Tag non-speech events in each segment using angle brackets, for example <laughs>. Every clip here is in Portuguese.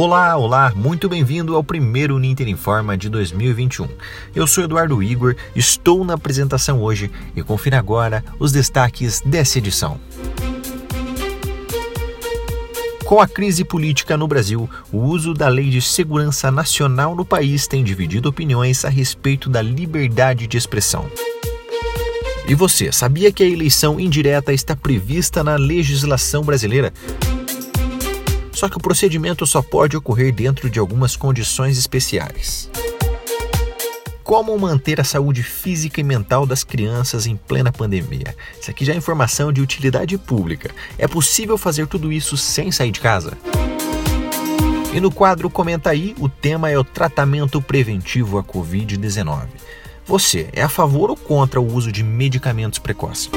Olá, olá, muito bem-vindo ao primeiro Ninter Informa de 2021. Eu sou Eduardo Igor, estou na apresentação hoje e confira agora os destaques dessa edição. Com a crise política no Brasil, o uso da Lei de Segurança Nacional no país tem dividido opiniões a respeito da liberdade de expressão. E você, sabia que a eleição indireta está prevista na legislação brasileira? Só que o procedimento só pode ocorrer dentro de algumas condições especiais. Como manter a saúde física e mental das crianças em plena pandemia? Isso aqui já é informação de utilidade pública. É possível fazer tudo isso sem sair de casa? E no quadro Comenta aí, o tema é o tratamento preventivo à Covid-19. Você é a favor ou contra o uso de medicamentos precoces?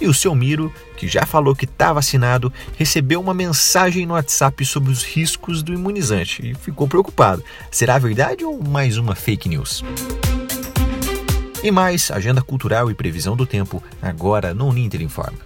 E o seu Miro, que já falou que está vacinado, recebeu uma mensagem no WhatsApp sobre os riscos do imunizante e ficou preocupado. Será verdade ou mais uma fake news? E mais, agenda cultural e previsão do tempo, agora no Ninter Informa.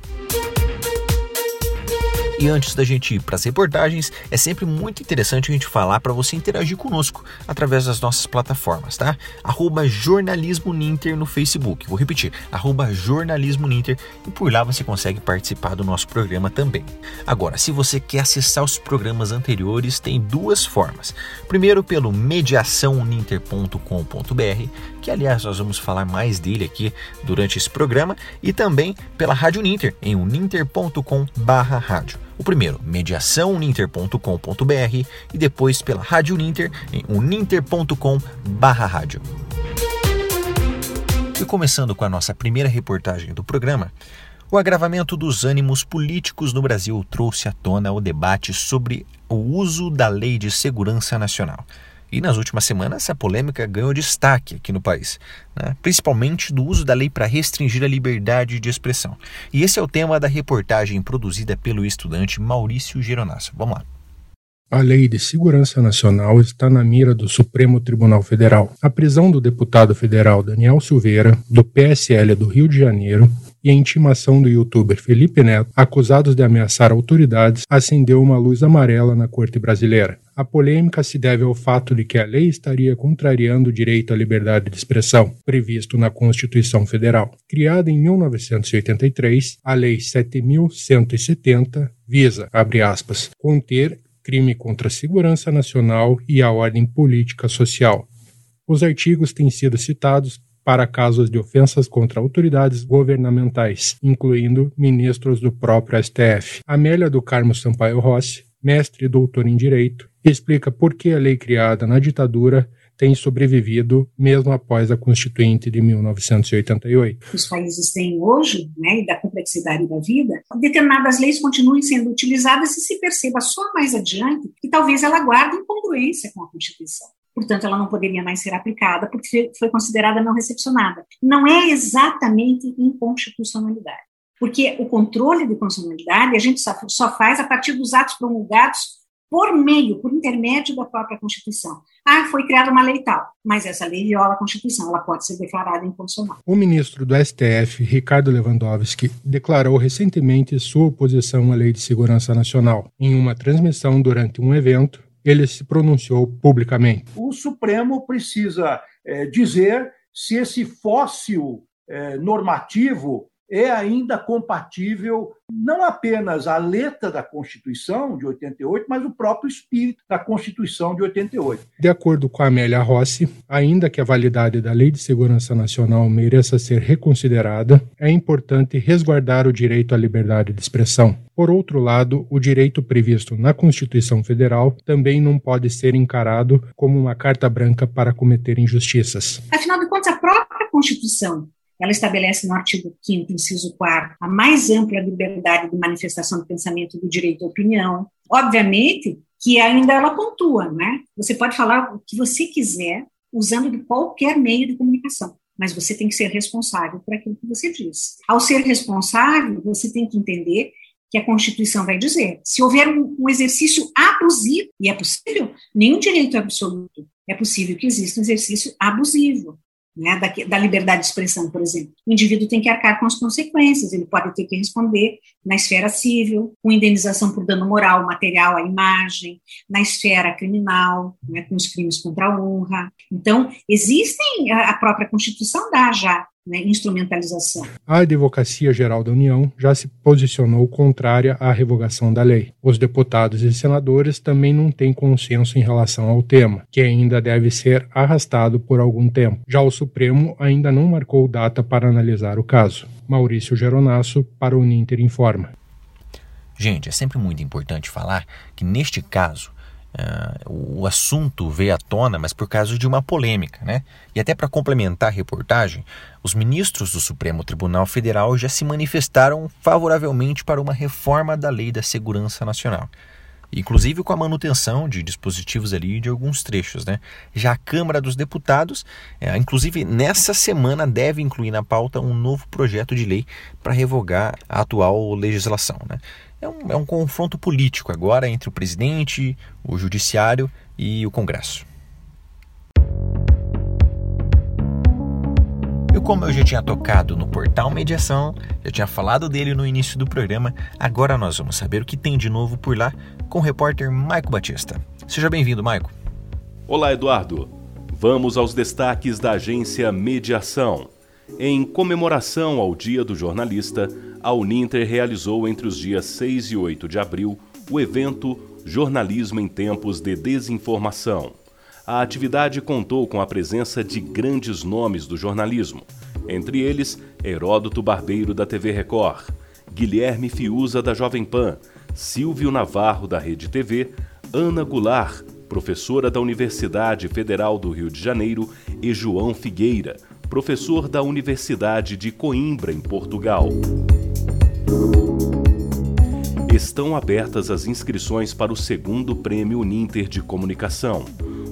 E antes da gente ir para as reportagens, é sempre muito interessante a gente falar para você interagir conosco através das nossas plataformas, tá? Arroba Jornalismo Ninter no Facebook. Vou repetir, arroba Jornalismo Ninter e por lá você consegue participar do nosso programa também. Agora, se você quer acessar os programas anteriores, tem duas formas. Primeiro pelo mediaçãoninter.com.br, que aliás nós vamos falar mais dele aqui durante esse programa, e também pela Rádio Ninter, em uninter.com/rádio. O primeiro, mediaçãouninter.com.br e depois pela Rádio Ninter em uninter.com/rádio. E começando com a nossa primeira reportagem do programa, o agravamento dos ânimos políticos no Brasil trouxe à tona o debate sobre o uso da Lei de Segurança Nacional. E nas últimas semanas, essa polêmica ganhou destaque aqui no país, né? principalmente do uso da lei para restringir a liberdade de expressão. E esse é o tema da reportagem produzida pelo estudante Maurício Geronasso. Vamos lá. A Lei de Segurança Nacional está na mira do Supremo Tribunal Federal. A prisão do deputado federal Daniel Silveira, do PSL do Rio de Janeiro, e a intimação do youtuber Felipe Neto, acusados de ameaçar autoridades, acendeu uma luz amarela na corte brasileira. A polêmica se deve ao fato de que a lei estaria contrariando o direito à liberdade de expressão, previsto na Constituição Federal. Criada em 1983, a Lei 7170 visa, abre aspas, conter crime contra a segurança nacional e a ordem política social. Os artigos têm sido citados para casos de ofensas contra autoridades governamentais, incluindo ministros do próprio STF. Amélia do Carmo Sampaio Rossi, mestre e doutor em Direito, explica por que a lei criada na ditadura tem sobrevivido mesmo após a Constituinte de 1988. Os países têm hoje, né, e da complexidade da vida, determinadas leis continuem sendo utilizadas e se perceba só mais adiante que talvez ela guarde incongruência com a Constituição. Portanto, ela não poderia mais ser aplicada porque foi considerada não recepcionada. Não é exatamente inconstitucionalidade, porque o controle de constitucionalidade a gente só faz a partir dos atos promulgados por meio, por intermédio da própria Constituição. Ah, foi criada uma lei tal, mas essa lei viola a Constituição, ela pode ser declarada inconstitucional. O ministro do STF, Ricardo Lewandowski, declarou recentemente sua oposição à Lei de Segurança Nacional. Em uma transmissão durante um evento, ele se pronunciou publicamente. O Supremo precisa é, dizer se esse fóssil é, normativo é ainda compatível não apenas a letra da Constituição de 88, mas o próprio espírito da Constituição de 88. De acordo com a Amélia Rossi, ainda que a validade da Lei de Segurança Nacional mereça ser reconsiderada, é importante resguardar o direito à liberdade de expressão. Por outro lado, o direito previsto na Constituição Federal também não pode ser encarado como uma carta branca para cometer injustiças. Afinal de contas, a própria Constituição ela estabelece no artigo 5 inciso 4 a mais ampla liberdade de manifestação do pensamento do direito à opinião. Obviamente que ainda ela pontua, né? Você pode falar o que você quiser usando de qualquer meio de comunicação, mas você tem que ser responsável por aquilo que você diz. Ao ser responsável, você tem que entender que a Constituição vai dizer. Se houver um, um exercício abusivo, e é possível, nenhum direito é absoluto, é possível que exista um exercício abusivo. Né, da, da, liberdade de expressão, por exemplo. O indivíduo tem que arcar com as consequências, ele pode ter que responder na esfera civil, com indenização por dano moral, material à imagem, na esfera criminal, né, com os crimes contra a honra. Então, existem, a, própria Constituição dá já né, instrumentalização. A Advocacia Geral da União já se posicionou contrária à revogação da lei. Os deputados e senadores também não têm consenso em relação ao tema, que ainda deve ser arrastado por algum tempo. Já o Supremo ainda não marcou data para analisar o caso. Maurício Geronasso para o Ninter Informa. Gente, é sempre muito importante falar que neste caso Uh, o assunto veio à tona, mas por causa de uma polêmica, né? E até para complementar a reportagem, os ministros do Supremo Tribunal Federal já se manifestaram favoravelmente para uma reforma da Lei da Segurança Nacional, inclusive com a manutenção de dispositivos ali de alguns trechos, né? Já a Câmara dos Deputados, é, inclusive nessa semana, deve incluir na pauta um novo projeto de lei para revogar a atual legislação, né? É um, é um confronto político agora entre o presidente, o judiciário e o Congresso. E como eu já tinha tocado no portal Mediação, já tinha falado dele no início do programa, agora nós vamos saber o que tem de novo por lá com o repórter Maico Batista. Seja bem-vindo, Maico. Olá, Eduardo. Vamos aos destaques da agência Mediação. Em comemoração ao Dia do Jornalista, a Uninter realizou entre os dias 6 e 8 de abril o evento Jornalismo em Tempos de Desinformação. A atividade contou com a presença de grandes nomes do jornalismo, entre eles Heródoto Barbeiro da TV Record, Guilherme Fiuza da Jovem Pan, Silvio Navarro da Rede TV, Ana Goulart, professora da Universidade Federal do Rio de Janeiro, e João Figueira, professor da Universidade de Coimbra, em Portugal. Estão abertas as inscrições para o segundo Prêmio Uninter de Comunicação.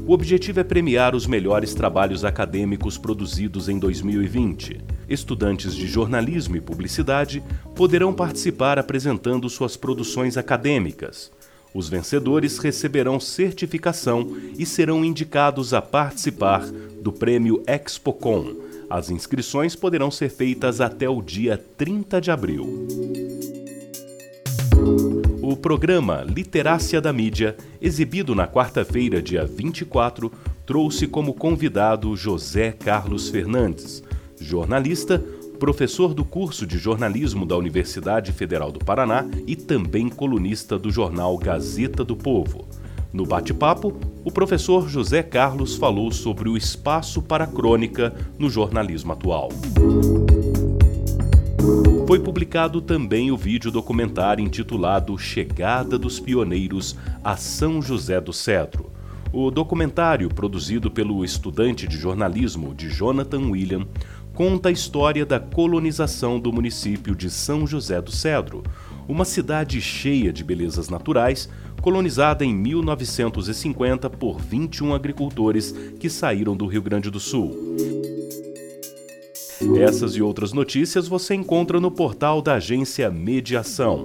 O objetivo é premiar os melhores trabalhos acadêmicos produzidos em 2020. Estudantes de jornalismo e publicidade poderão participar apresentando suas produções acadêmicas. Os vencedores receberão certificação e serão indicados a participar do Prêmio Expocom, as inscrições poderão ser feitas até o dia 30 de abril. O programa Literácia da Mídia, exibido na quarta-feira, dia 24, trouxe como convidado José Carlos Fernandes, jornalista, professor do curso de jornalismo da Universidade Federal do Paraná e também colunista do jornal Gazeta do Povo. No bate-papo, o professor José Carlos falou sobre o espaço para a crônica no jornalismo atual. Foi publicado também o vídeo documentário intitulado Chegada dos Pioneiros a São José do Cedro. O documentário, produzido pelo estudante de jornalismo de Jonathan William, conta a história da colonização do município de São José do Cedro, uma cidade cheia de belezas naturais, colonizada em 1950 por 21 agricultores que saíram do Rio Grande do Sul. Essas e outras notícias você encontra no portal da agência Mediação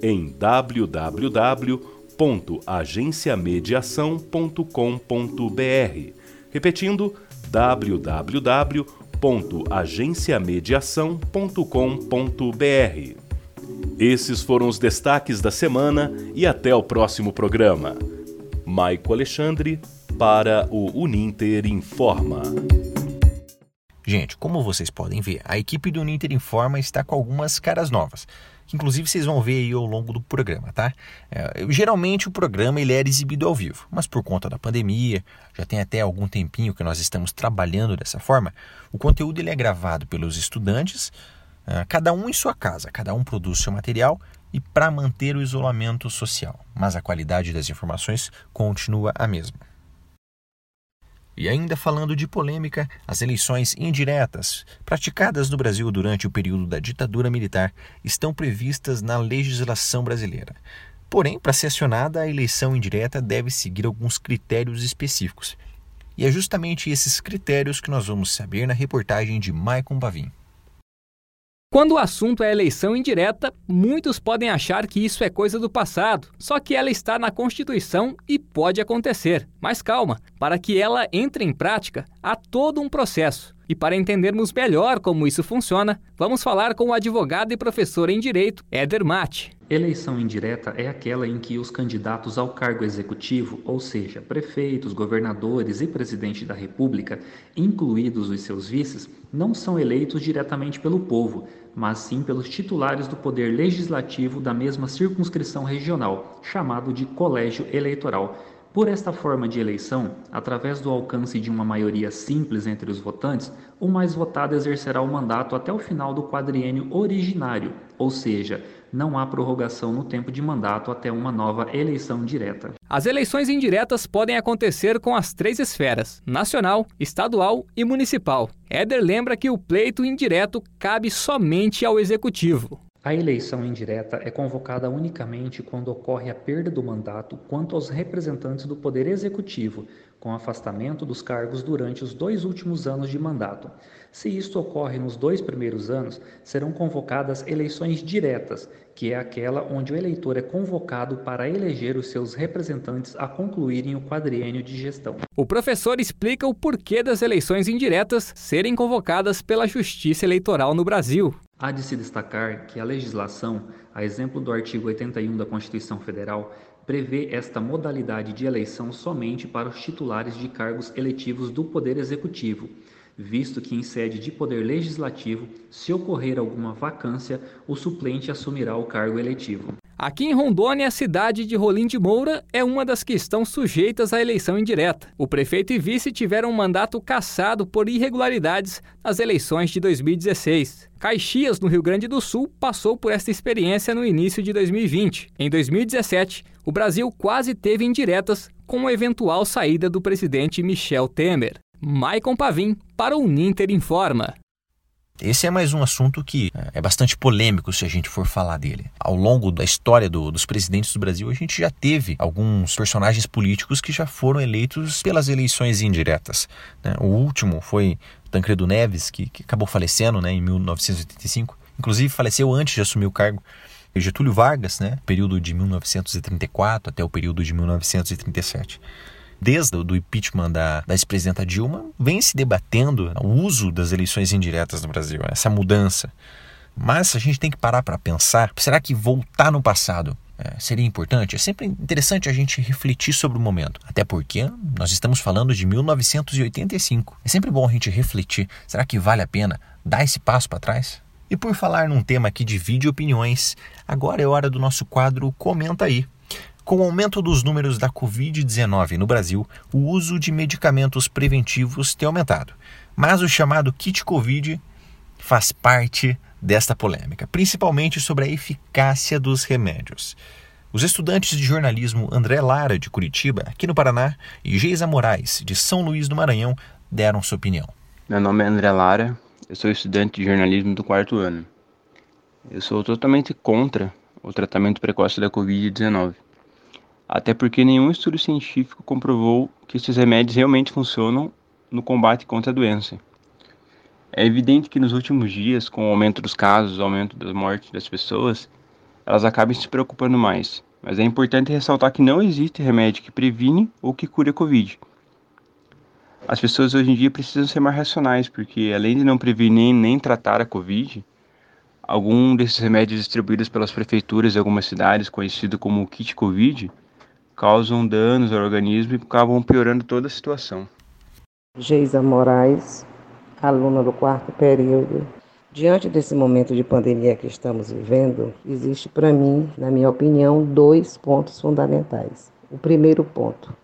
em www.agenciamediação.com.br. Repetindo, www.agenciamediação.com.br. Esses foram os destaques da semana e até o próximo programa. Maico Alexandre para o Uninter Informa. Gente, como vocês podem ver, a equipe do Uninter Informa está com algumas caras novas, que inclusive vocês vão ver aí ao longo do programa, tá? É, geralmente o programa ele era exibido ao vivo, mas por conta da pandemia, já tem até algum tempinho que nós estamos trabalhando dessa forma, o conteúdo ele é gravado pelos estudantes, cada um em sua casa, cada um produz seu material e para manter o isolamento social, mas a qualidade das informações continua a mesma. E ainda falando de polêmica, as eleições indiretas, praticadas no Brasil durante o período da ditadura militar, estão previstas na legislação brasileira. Porém, para ser acionada, a eleição indireta deve seguir alguns critérios específicos. E é justamente esses critérios que nós vamos saber na reportagem de Maicon Bavin. Quando o assunto é eleição indireta, muitos podem achar que isso é coisa do passado, só que ela está na Constituição e pode acontecer. Mas calma, Para que ela entre em prática, há todo um processo. E para entendermos melhor como isso funciona, vamos falar com o advogado e professor em direito, Éder Mate. Eleição indireta é aquela em que os candidatos ao cargo executivo, ou seja, prefeitos, governadores e presidente da República, incluídos os seus vices, não são eleitos diretamente pelo povo, mas sim pelos titulares do poder legislativo da mesma circunscrição regional, chamado de colégio eleitoral por esta forma de eleição, através do alcance de uma maioria simples entre os votantes, o mais votado exercerá o mandato até o final do quadriênio originário, ou seja, não há prorrogação no tempo de mandato até uma nova eleição direta. As eleições indiretas podem acontecer com as três esferas: nacional, estadual e municipal. Éder lembra que o pleito indireto cabe somente ao executivo. A eleição indireta é convocada unicamente quando ocorre a perda do mandato quanto aos representantes do Poder Executivo, com afastamento dos cargos durante os dois últimos anos de mandato. Se isto ocorre nos dois primeiros anos, serão convocadas eleições diretas, que é aquela onde o eleitor é convocado para eleger os seus representantes a concluírem o quadriênio de gestão. O professor explica o porquê das eleições indiretas serem convocadas pela Justiça Eleitoral no Brasil. Há de se destacar que a legislação, a exemplo do artigo 81 da Constituição Federal, prevê esta modalidade de eleição somente para os titulares de cargos eletivos do Poder Executivo, visto que em sede de poder legislativo, se ocorrer alguma vacância, o suplente assumirá o cargo eletivo. Aqui em Rondônia, a cidade de Rolim de Moura é uma das que estão sujeitas à eleição indireta. O prefeito e vice tiveram um mandato cassado por irregularidades nas eleições de 2016. Caxias, no Rio Grande do Sul, passou por esta experiência no início de 2020. Em 2017, o Brasil quase teve indiretas com a eventual saída do presidente Michel Temer. Maicon Pavim, para o Ninter Informa. Esse é mais um assunto que é bastante polêmico se a gente for falar dele. Ao longo da história do, dos presidentes do Brasil, a gente já teve alguns personagens políticos que já foram eleitos pelas eleições indiretas. Né? O último foi Tancredo Neves, que, que acabou falecendo né, em 1985. Inclusive, faleceu antes de assumir o cargo. Getúlio Vargas, né, período de 1934 até o período de 1937 desde o impeachment da, da ex-presidenta Dilma, vem se debatendo o uso das eleições indiretas no Brasil, essa mudança. Mas a gente tem que parar para pensar: será que voltar no passado é, seria importante? É sempre interessante a gente refletir sobre o momento, até porque nós estamos falando de 1985. É sempre bom a gente refletir: será que vale a pena dar esse passo para trás? E por falar num tema que divide opiniões, agora é hora do nosso quadro Comenta aí. Com o aumento dos números da Covid-19 no Brasil, o uso de medicamentos preventivos tem aumentado. Mas o chamado kit Covid faz parte desta polêmica, principalmente sobre a eficácia dos remédios. Os estudantes de jornalismo André Lara, de Curitiba, aqui no Paraná, e Geisa Moraes, de São Luís do Maranhão, deram sua opinião. Meu nome é André Lara, eu sou estudante de jornalismo do quarto ano. Eu sou totalmente contra o tratamento precoce da Covid-19 até porque nenhum estudo científico comprovou que esses remédios realmente funcionam no combate contra a doença. É evidente que nos últimos dias, com o aumento dos casos, o aumento das mortes das pessoas, elas acabam se preocupando mais. Mas é importante ressaltar que não existe remédio que previne ou que cure a Covid. As pessoas hoje em dia precisam ser mais racionais, porque além de não prevenir nem tratar a Covid, algum desses remédios distribuídos pelas prefeituras de algumas cidades, conhecido como kit Covid, causam danos ao organismo e acabam piorando toda a situação. Geisa Moraes, aluna do quarto período. Diante desse momento de pandemia que estamos vivendo, existe para mim, na minha opinião, dois pontos fundamentais. O primeiro ponto,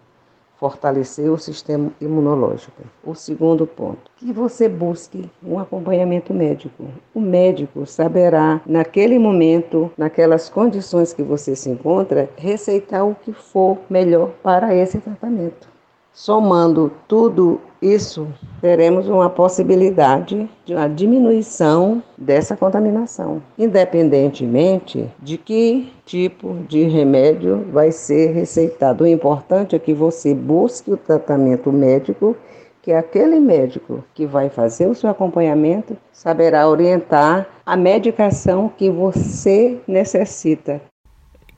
fortalecer o sistema imunológico. O segundo ponto, que você busque um acompanhamento médico. O médico saberá, naquele momento, naquelas condições que você se encontra, receitar o que for melhor para esse tratamento. Somando tudo isso, teremos uma possibilidade de uma diminuição dessa contaminação, independentemente de que tipo de remédio vai ser receitado. O importante é que você busque o tratamento médico, que aquele médico que vai fazer o seu acompanhamento saberá orientar a medicação que você necessita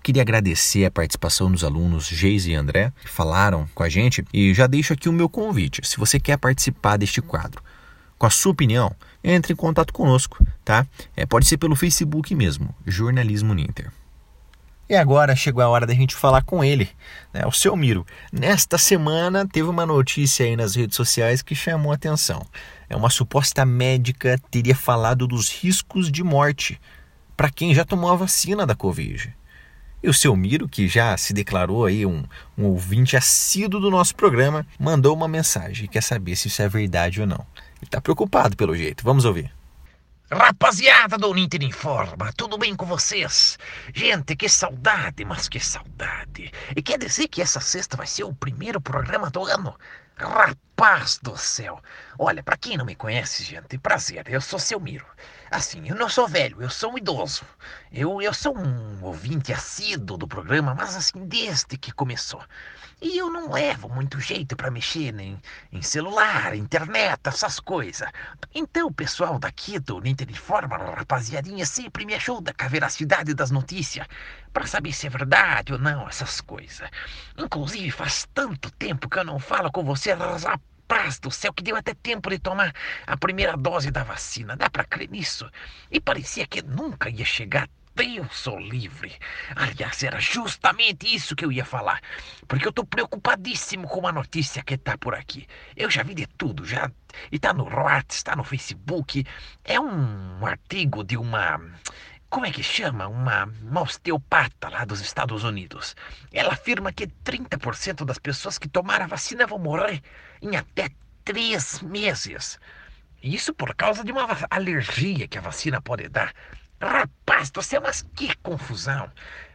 Queria agradecer a participação dos alunos Geise e André, que falaram com a gente, e já deixo aqui o meu convite. Se você quer participar deste quadro, com a sua opinião, entre em contato conosco, tá? É, pode ser pelo Facebook mesmo, Jornalismo Ninter. E agora chegou a hora da gente falar com ele, né, o seu Miro. Nesta semana teve uma notícia aí nas redes sociais que chamou a atenção. É uma suposta médica teria falado dos riscos de morte para quem já tomou a vacina da Covid. E o seu Miro, que já se declarou aí um, um ouvinte assíduo do nosso programa, mandou uma mensagem e quer saber se isso é verdade ou não. Ele está preocupado pelo jeito. Vamos ouvir. Rapaziada do Uninter Informa, tudo bem com vocês? Gente, que saudade, mas que saudade. E quer dizer que essa sexta vai ser o primeiro programa do ano? Rapaz do céu! Olha, para quem não me conhece, gente, prazer, eu sou seu Miro. Assim, eu não sou velho, eu sou um idoso. Eu, eu sou um ouvinte assíduo do programa, mas assim, desde que começou. E eu não levo muito jeito para mexer em, em celular, internet, essas coisas. Então o pessoal daqui do Ninter Informa, rapaziadinha, sempre me ajuda com a veracidade das notícias, para saber se é verdade ou não, essas coisas. Inclusive, faz tanto tempo que eu não falo com você, rapaz do céu, que deu até tempo de tomar a primeira dose da vacina. Dá para crer nisso? E parecia que nunca ia chegar eu sou livre. Aliás, era justamente isso que eu ia falar. Porque eu tô preocupadíssimo com uma notícia que tá por aqui. Eu já vi de tudo, já. E tá no Reuters, tá no Facebook. É um artigo de uma. Como é que chama? Uma, uma osteopata lá dos Estados Unidos. Ela afirma que 30% das pessoas que tomaram a vacina vão morrer em até três meses. Isso por causa de uma alergia que a vacina pode dar. Rapaz do céu, mas que confusão.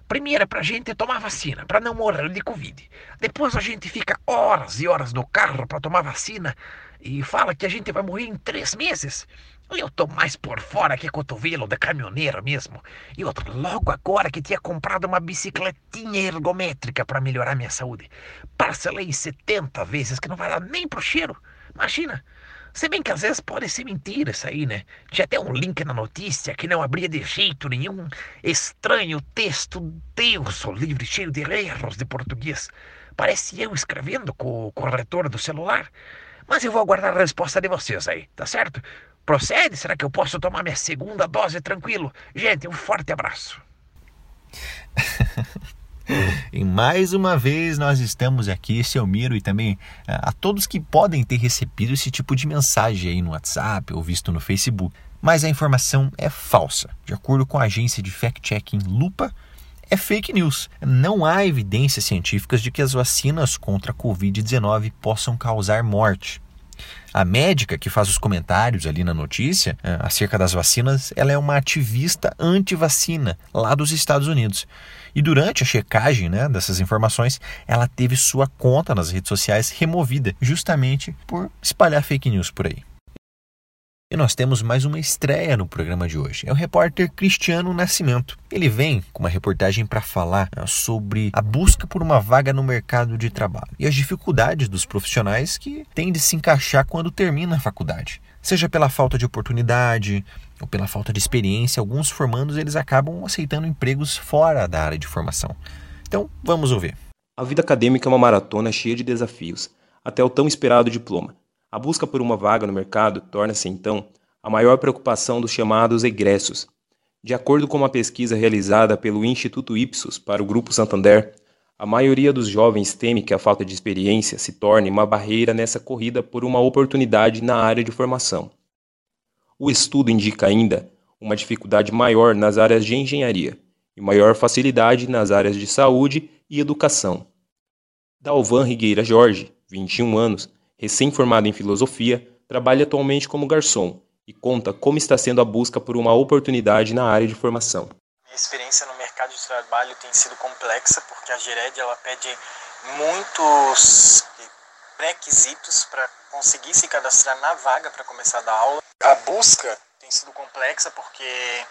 Primeiro é pra gente tomar vacina, para não morrer de Covid. Depois a gente fica horas e horas no carro para tomar vacina e fala que a gente vai morrer em três meses. Eu tô mais por fora que cotovelo de caminhoneiro mesmo. E outro, logo agora que tinha comprado uma bicicletinha ergométrica para melhorar minha saúde. Parcelei 70 vezes que não vai dar nem pro cheiro. Imagina, se bem que às vezes pode ser mentira isso aí, né? Tinha até um link na notícia que não abria de jeito nenhum. Estranho texto, Deus, sou livre, cheio de erros de português. Parece eu escrevendo com o corretor do celular. Mas eu vou aguardar a resposta de vocês aí, tá certo? Procede? Será que eu posso tomar minha segunda dose tranquilo? Gente, um forte abraço. <laughs> <laughs> E mais uma vez nós estamos aqui, seu Miro, e também eh, a todos que podem ter recebido esse tipo de mensagem aí no WhatsApp ou visto no Facebook. Mas a informação é falsa. De acordo com a agência de fact-checking Lupa, é fake news. Não há evidências científicas de que as vacinas contra a Covid-19 possam causar morte. A médica que faz os comentários ali na notícia eh, acerca das vacinas, ela é uma ativista anti-vacina lá dos Estados Unidos. E durante a checagem né, dessas informações, ela teve sua conta nas redes sociais removida, justamente por espalhar fake news por aí. E nós temos mais uma estreia no programa de hoje. É o repórter Cristiano Nascimento. Ele vem com uma reportagem para falar né, sobre a busca por uma vaga no mercado de trabalho e as dificuldades dos profissionais que têm de se encaixar quando termina a faculdade. Seja pela falta de oportunidade ou pela falta de experiência, alguns formandos eles acabam aceitando empregos fora da área de formação. Então, vamos ouvir. A vida acadêmica é uma maratona cheia de desafios, até o tão esperado diploma. A busca por uma vaga no mercado torna-se, então, a maior preocupação dos chamados egressos. De acordo com uma pesquisa realizada pelo Instituto Ipsos para o Grupo Santander, a maioria dos jovens teme que a falta de experiência se torne uma barreira nessa corrida por uma oportunidade na área de formação. O estudo indica ainda uma dificuldade maior nas áreas de engenharia e maior facilidade nas áreas de saúde e educação. Dalvan Rigueira Jorge, 21 anos, recém-formado em filosofia, trabalha atualmente como garçom e conta como está sendo a busca por uma oportunidade na área de formação. Minha experiência no mercado de trabalho tem sido complexa porque a Gered ela pede muitos pré-requisitos para conseguir se cadastrar na vaga para começar a dar aula. A busca tem sido complexa porque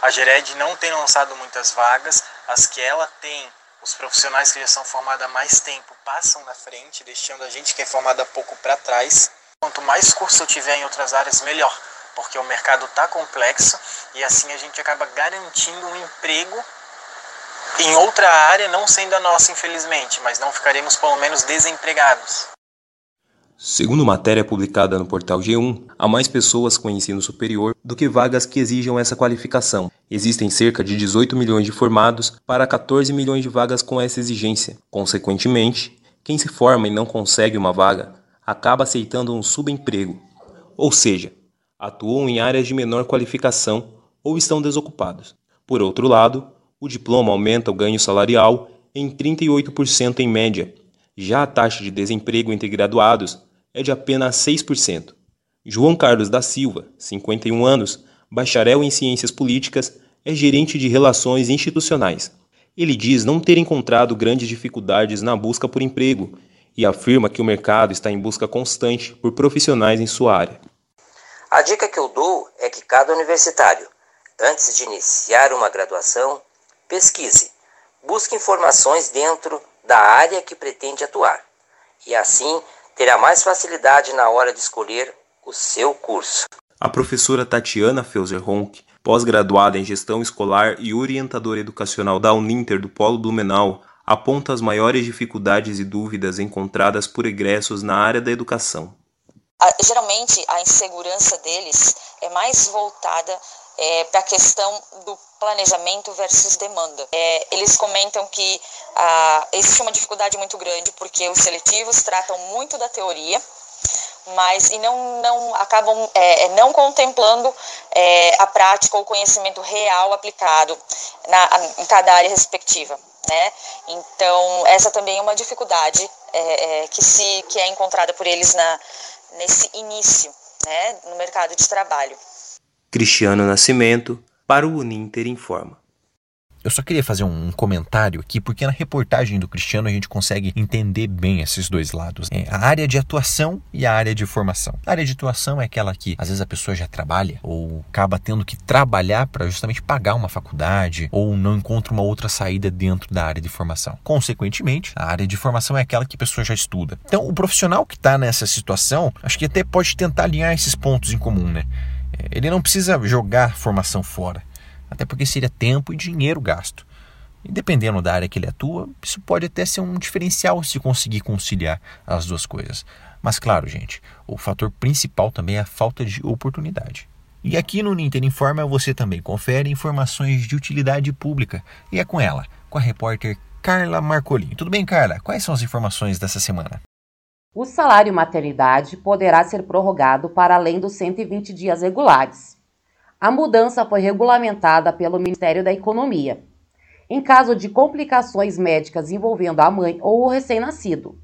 a Gered não tem lançado muitas vagas, as que ela tem os profissionais que já são formados há mais tempo passam na frente, deixando a gente que é formado há pouco para trás. Quanto mais curso eu tiver em outras áreas, melhor, porque o mercado está complexo e assim a gente acaba garantindo um emprego em outra área, não sendo a nossa, infelizmente, mas não ficaremos pelo menos desempregados. Segundo matéria publicada no portal G1, há mais pessoas com ensino superior do que vagas que exijam essa qualificação. Existem cerca de 18 milhões de formados para 14 milhões de vagas com essa exigência. Consequentemente, quem se forma e não consegue uma vaga acaba aceitando um subemprego, ou seja, atuam em áreas de menor qualificação ou estão desocupados. Por outro lado, o diploma aumenta o ganho salarial em 38% em média. Já a taxa de desemprego entre graduados é de apenas 6%. João Carlos da Silva, 51 anos, bacharel em Ciências Políticas, é gerente de Relações Institucionais. Ele diz não ter encontrado grandes dificuldades na busca por emprego e afirma que o mercado está em busca constante por profissionais em sua área. A dica que eu dou é que cada universitário, antes de iniciar uma graduação, pesquise, busque informações dentro da área que pretende atuar e assim terá mais facilidade na hora de escolher o seu curso. A professora Tatiana Felser Ronck, pós-graduada em Gestão Escolar e orientadora educacional da Uninter do Polo Blumenau, aponta as maiores dificuldades e dúvidas encontradas por egressos na área da educação. geralmente, a insegurança deles é mais voltada é, para a questão do planejamento versus demanda. É, eles comentam que ah, existe uma dificuldade muito grande porque os seletivos tratam muito da teoria, mas e não, não acabam é, é não contemplando é, a prática ou o conhecimento real aplicado na, em cada área respectiva. Né? Então, essa também é uma dificuldade é, que, se, que é encontrada por eles na, nesse início né, no mercado de trabalho. Cristiano Nascimento, para o Uninter Informa. Eu só queria fazer um comentário aqui, porque na reportagem do Cristiano a gente consegue entender bem esses dois lados. É, a área de atuação e a área de formação. A área de atuação é aquela que às vezes a pessoa já trabalha ou acaba tendo que trabalhar para justamente pagar uma faculdade ou não encontra uma outra saída dentro da área de formação. Consequentemente, a área de formação é aquela que a pessoa já estuda. Então, o profissional que está nessa situação, acho que até pode tentar alinhar esses pontos em comum, né? Ele não precisa jogar formação fora, até porque seria tempo e dinheiro gasto. E dependendo da área que ele atua, isso pode até ser um diferencial se conseguir conciliar as duas coisas. Mas claro, gente, o fator principal também é a falta de oportunidade. E aqui no Ninter Informa você também confere informações de utilidade pública. E é com ela, com a repórter Carla Marcolin. Tudo bem, Carla? Quais são as informações dessa semana? O salário maternidade poderá ser prorrogado para além dos 120 dias regulares. A mudança foi regulamentada pelo Ministério da Economia, em caso de complicações médicas envolvendo a mãe ou o recém-nascido.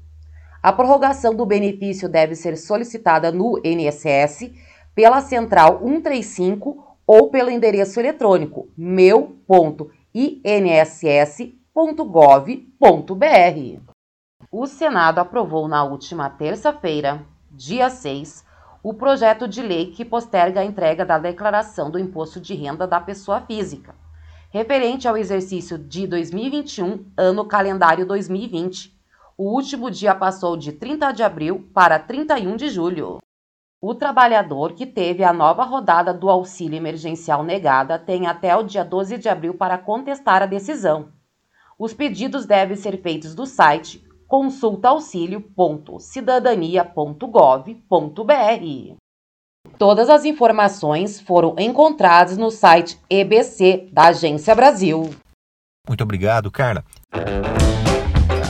A prorrogação do benefício deve ser solicitada no INSS pela central 135 ou pelo endereço eletrônico meu.inss.gov.br. O Senado aprovou na última terça-feira, dia 6, o projeto de lei que posterga a entrega da declaração do imposto de renda da pessoa física, referente ao exercício de 2021, ano calendário 2020. O último dia passou de 30 de abril para 31 de julho. O trabalhador que teve a nova rodada do auxílio emergencial negada tem até o dia 12 de abril para contestar a decisão. Os pedidos devem ser feitos do site consultaauxilio.cidadania.gov.br. Todas as informações foram encontradas no site EBC da Agência Brasil. Muito obrigado, Carla.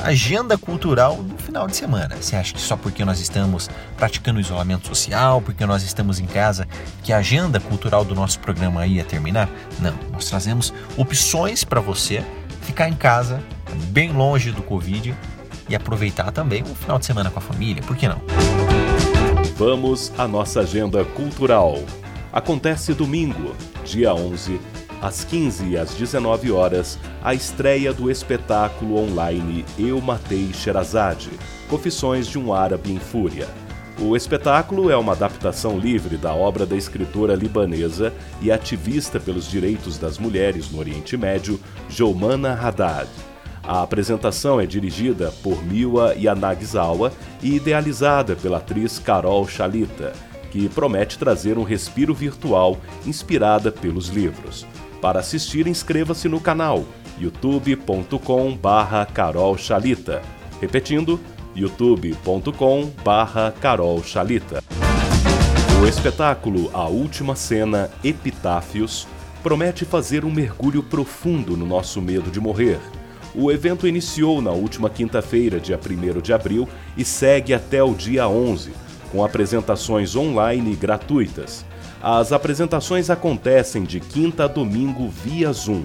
Agenda cultural no final de semana. Você acha que só porque nós estamos praticando isolamento social, porque nós estamos em casa, que a agenda cultural do nosso programa ia terminar? Não, nós trazemos opções para você ficar em casa, bem longe do Covid, e aproveitar também um final de semana com a família, por que não? Vamos à nossa agenda cultural. Acontece domingo, dia 11, às 15 e às 19 horas, a estreia do espetáculo online Eu Matei Sherazade, Confissões de um Árabe em Fúria. O espetáculo é uma adaptação livre da obra da escritora libanesa e ativista pelos direitos das mulheres no Oriente Médio, Joumana Haddad. A apresentação é dirigida por Miwa Yanagisawa e idealizada pela atriz Carol Chalita, que promete trazer um respiro virtual inspirada pelos livros. Para assistir, inscreva-se no canal youtube.com barra Carol. Repetindo, youtube.com barra Carol. O espetáculo A Última Cena Epitáfios promete fazer um mergulho profundo no nosso medo de morrer. O evento iniciou na última quinta-feira, dia 1 de abril, e segue até o dia 11, com apresentações online gratuitas. As apresentações acontecem de quinta a domingo via Zoom.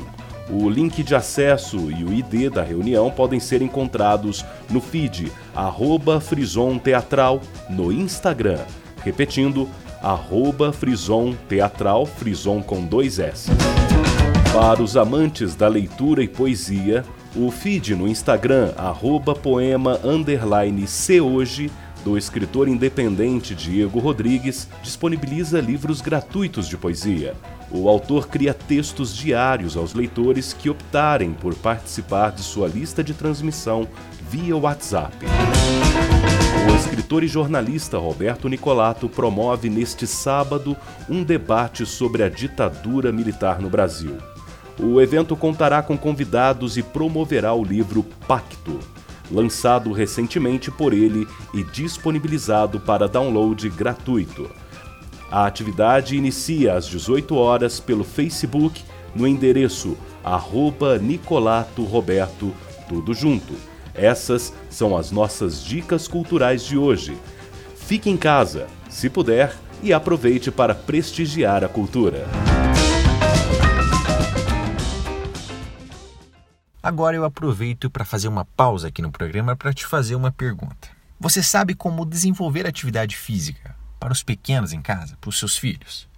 O link de acesso e o ID da reunião podem ser encontrados no feed arroba Frison Teatral no Instagram. Repetindo, arroba Frison Teatral, Frison com dois S. Para os amantes da leitura e poesia, o feed no Instagram, arroba poema underline se hoje, do escritor independente Diego Rodrigues, disponibiliza livros gratuitos de poesia. O autor cria textos diários aos leitores que optarem por participar de sua lista de transmissão via WhatsApp. O escritor e jornalista Roberto Nicolato promove neste sábado um debate sobre a ditadura militar no Brasil. O evento contará com convidados e promoverá o livro Pacto, lançado recentemente por ele e disponibilizado para download gratuito. A atividade inicia às 18 horas pelo Facebook no endereço arroba Nicolato Roberto, tudo junto. Essas são as nossas dicas culturais de hoje. Fique em casa, se puder, e aproveite para prestigiar a cultura. Agora eu aproveito para fazer uma pausa aqui no programa para te fazer uma pergunta. Você sabe como desenvolver atividade física para os pequenos em casa, para os seus filhos?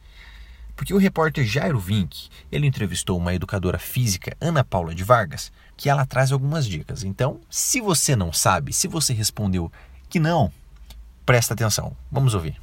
Porque o repórter Jairo Vink, ele entrevistou uma educadora física, Ana Paula de Vargas, que ela traz algumas dicas. Então, se você não sabe, se você respondeu que não, presta atenção. Vamos ouvir.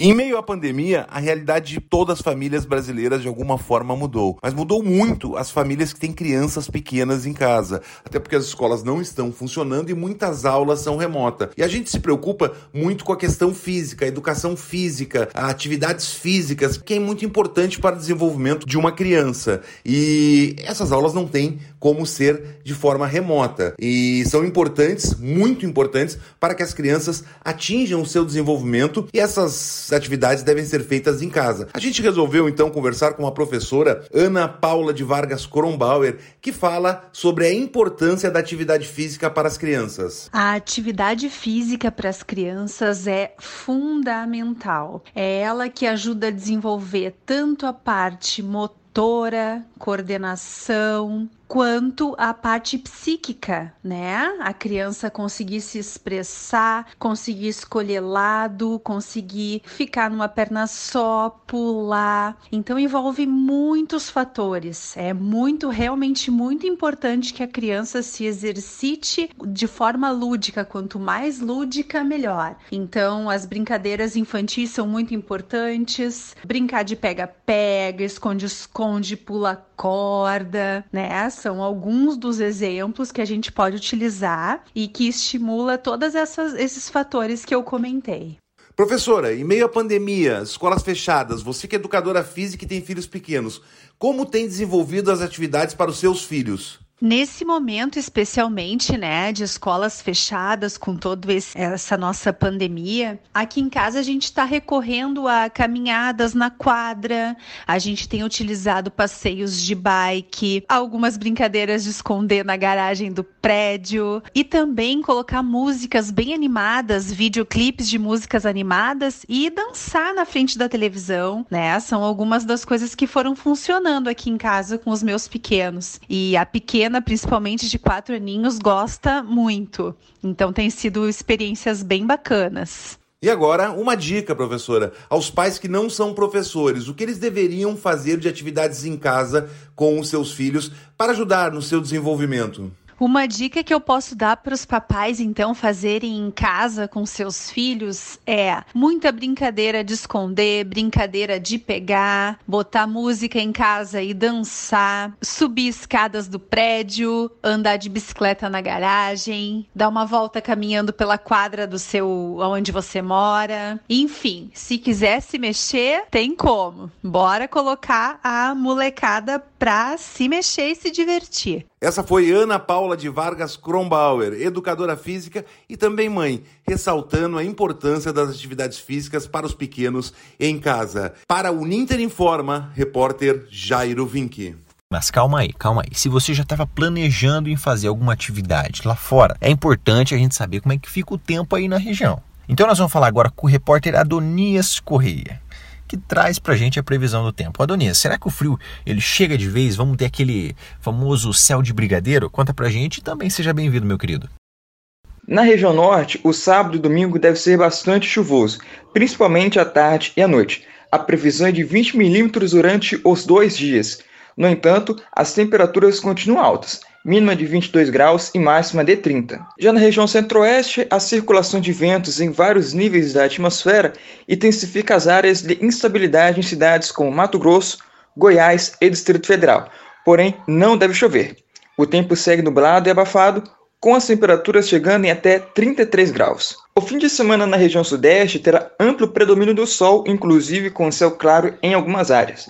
Em meio à pandemia, a realidade de todas as famílias brasileiras de alguma forma mudou. Mas mudou muito as famílias que têm crianças pequenas em casa. Até porque as escolas não estão funcionando e muitas aulas são remotas. E a gente se preocupa muito com a questão física, a educação física, atividades físicas, que é muito importante para o desenvolvimento de uma criança. E essas aulas não têm como ser de forma remota. E são importantes, muito importantes, para que as crianças atinjam o seu desenvolvimento e essas atividades devem ser feitas em casa. A gente resolveu então conversar com a professora Ana Paula de Vargas Kronbauer, que fala sobre a importância da atividade física para as crianças. A atividade física para as crianças é fundamental. É ela que ajuda a desenvolver tanto a parte motora, coordenação, quanto a parte psíquica, né? A criança conseguir se expressar, conseguir escolher lado, conseguir ficar numa perna só, pular. Então envolve muitos fatores. É muito, realmente muito importante que a criança se exercite de forma lúdica. Quanto mais lúdica, melhor. Então as brincadeiras infantis são muito importantes. Brincar de pega-pega, esconde-esconde, pula corda, né? São alguns dos exemplos que a gente pode utilizar e que estimula todos esses fatores que eu comentei. Professora, em meio à pandemia, escolas fechadas, você que é educadora física e tem filhos pequenos, como tem desenvolvido as atividades para os seus filhos? Nesse momento, especialmente, né, de escolas fechadas com toda essa nossa pandemia, aqui em casa a gente está recorrendo a caminhadas na quadra, a gente tem utilizado passeios de bike, algumas brincadeiras de esconder na garagem do prédio e também colocar músicas bem animadas, videoclipes de músicas animadas e dançar na frente da televisão, né? São algumas das coisas que foram funcionando aqui em casa com os meus pequenos. E a pequena pequena, principalmente de quatro aninhos, gosta muito. Então tem sido experiências bem bacanas. E agora, uma dica, professora, aos pais que não são professores, o que eles deveriam fazer de atividades em casa com os seus filhos para ajudar no seu desenvolvimento? Uma dica que eu posso dar para os papais, então, fazerem em casa com seus filhos é muita brincadeira de esconder, brincadeira de pegar, botar música em casa e dançar, subir escadas do prédio, andar de bicicleta na garagem, dar uma volta caminhando pela quadra do seu onde você mora. Enfim, se quiser se mexer, tem como. Bora colocar a molecada pra se mexer e se divertir. Essa foi Ana Paula de Vargas Kronbauer, educadora física e também mãe, ressaltando a importância das atividades físicas para os pequenos em casa. Para o Ninter Informa, repórter Jairo Vinck. Mas calma aí, calma aí. Se você já estava planejando em fazer alguma atividade lá fora, é importante a gente saber como é que fica o tempo aí na região. Então nós vamos falar agora com o repórter Adonias Correia que traz pra gente a previsão do tempo. Adonias, será que o frio ele chega de vez? Vamos ter aquele famoso céu de brigadeiro? Conta pra gente e também seja bem-vindo, meu querido. Na região norte, o sábado e domingo deve ser bastante chuvoso, principalmente à tarde e à noite. A previsão é de 20 milímetros durante os dois dias. No entanto, as temperaturas continuam altas mínima de 22 graus e máxima de 30. Já na região centro-oeste, a circulação de ventos em vários níveis da atmosfera intensifica as áreas de instabilidade em cidades como Mato Grosso, Goiás e Distrito Federal. Porém, não deve chover. O tempo segue nublado e abafado, com as temperaturas chegando em até 33 graus. O fim de semana na região sudeste terá amplo predomínio do sol, inclusive com céu claro em algumas áreas.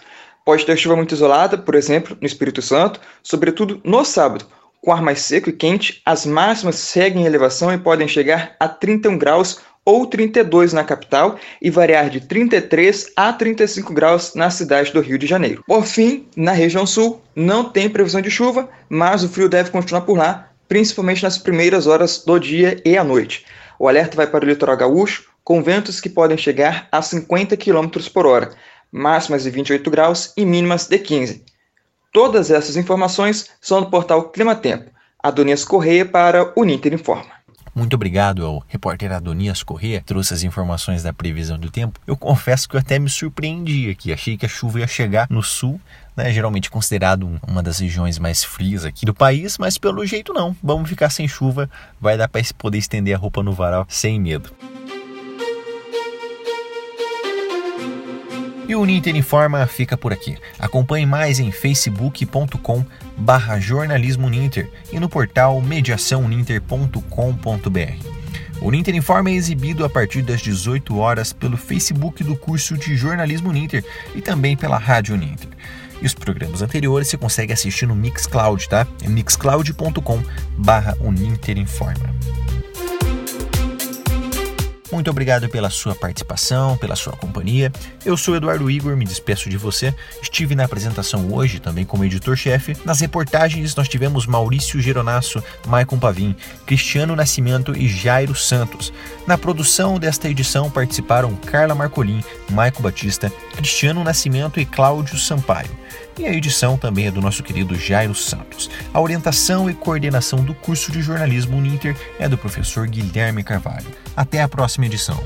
Pode ter chuva muito isolada, por exemplo, no Espírito Santo, sobretudo no sábado. Com ar mais seco e quente, as máximas seguem em elevação e podem chegar a 31 graus ou 32 na capital e variar de 33 a 35 graus na cidade do Rio de Janeiro. Por fim, na região sul, não tem previsão de chuva, mas o frio deve continuar por lá, principalmente nas primeiras horas do dia e à noite. O alerta vai para o litoral gaúcho, com ventos que podem chegar a 50 km por hora máximas de 28 graus e mínimas de 15. Todas essas informações são no portal Clima Tempo. Adonias Correia para o Ninter Informa. Muito obrigado ao repórter Adonias Corrêa, trouxe as informações da previsão do tempo. Eu confesso que eu até me surpreendi aqui, achei que a chuva ia chegar no sul, né, geralmente considerado uma das regiões mais frias aqui do país, mas pelo jeito não. Vamos ficar sem chuva, vai dar para poder estender a roupa no varal sem medo. E o Ninter Informa fica por aqui. Acompanhe mais em facebook.com barra jornalismo Ninter e no portal mediaçãoninter.com.br. O Ninter Informa é exibido a partir das 18 horas pelo Facebook do curso de Jornalismo Ninter e também pela Rádio Ninter. E os programas anteriores você consegue assistir no Mixcloud, tá? É mixcloud.com barra Informa. Muito obrigado pela sua participação, pela sua companhia. Eu sou Eduardo Igor, me despeço de você. Estive na apresentação hoje também como editor-chefe. Nas reportagens nós tivemos Maurício Geronasso, Maicon Pavim, Cristiano Nascimento e Jairo Santos. Na produção desta edição participaram Carla Marcolin, Maico Batista, Cristiano Nascimento e Cláudio Sampaio. E a edição também é do nosso querido Jairo Santos. A orientação e coordenação do curso de jornalismo Uninter é do professor Guilherme Carvalho. Até a próxima edição.